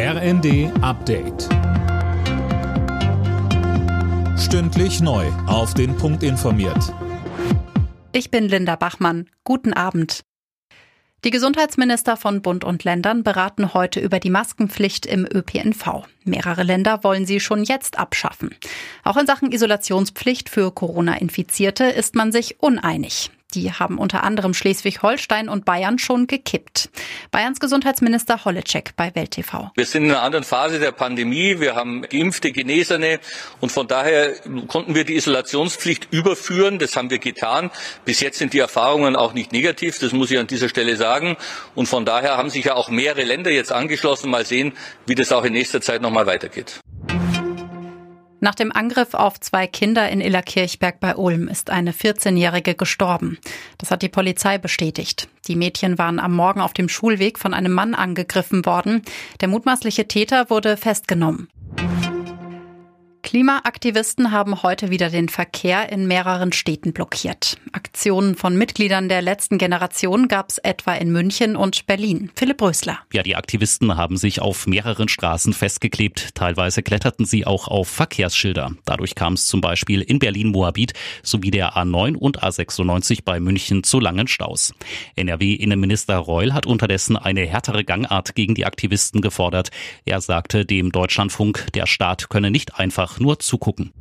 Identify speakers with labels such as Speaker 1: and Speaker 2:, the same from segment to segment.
Speaker 1: RND Update. Stündlich neu. Auf den Punkt informiert.
Speaker 2: Ich bin Linda Bachmann. Guten Abend. Die Gesundheitsminister von Bund und Ländern beraten heute über die Maskenpflicht im ÖPNV. Mehrere Länder wollen sie schon jetzt abschaffen. Auch in Sachen Isolationspflicht für Corona-Infizierte ist man sich uneinig. Die haben unter anderem Schleswig-Holstein und Bayern schon gekippt. Bayerns Gesundheitsminister Holleczek bei Welt TV.
Speaker 3: Wir sind in einer anderen Phase der Pandemie. Wir haben geimpfte, Genesene und von daher konnten wir die Isolationspflicht überführen. Das haben wir getan. Bis jetzt sind die Erfahrungen auch nicht negativ. Das muss ich an dieser Stelle sagen. Und von daher haben sich ja auch mehrere Länder jetzt angeschlossen. Mal sehen, wie das auch in nächster Zeit nochmal weitergeht.
Speaker 2: Nach dem Angriff auf zwei Kinder in Illerkirchberg bei Ulm ist eine 14-Jährige gestorben. Das hat die Polizei bestätigt. Die Mädchen waren am Morgen auf dem Schulweg von einem Mann angegriffen worden. Der mutmaßliche Täter wurde festgenommen. Klimaaktivisten haben heute wieder den Verkehr in mehreren Städten blockiert. Aktionen von Mitgliedern der letzten Generation gab es etwa in München und Berlin. Philipp Rösler.
Speaker 4: Ja, die Aktivisten haben sich auf mehreren Straßen festgeklebt. Teilweise kletterten sie auch auf Verkehrsschilder. Dadurch kam es zum Beispiel in Berlin-Moabit sowie der A9 und A96 bei München zu langen Staus. NRW-Innenminister Reul hat unterdessen eine härtere Gangart gegen die Aktivisten gefordert. Er sagte dem Deutschlandfunk, der Staat könne nicht einfach nur zugucken.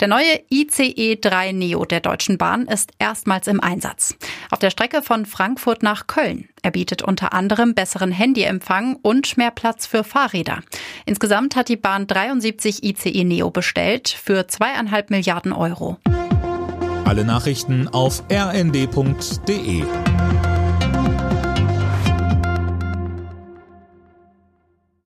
Speaker 2: Der neue ICE 3 Neo der Deutschen Bahn ist erstmals im Einsatz. Auf der Strecke von Frankfurt nach Köln. Er bietet unter anderem besseren Handyempfang und mehr Platz für Fahrräder. Insgesamt hat die Bahn 73 ICE Neo bestellt für zweieinhalb Milliarden Euro.
Speaker 1: Alle Nachrichten auf rnd.de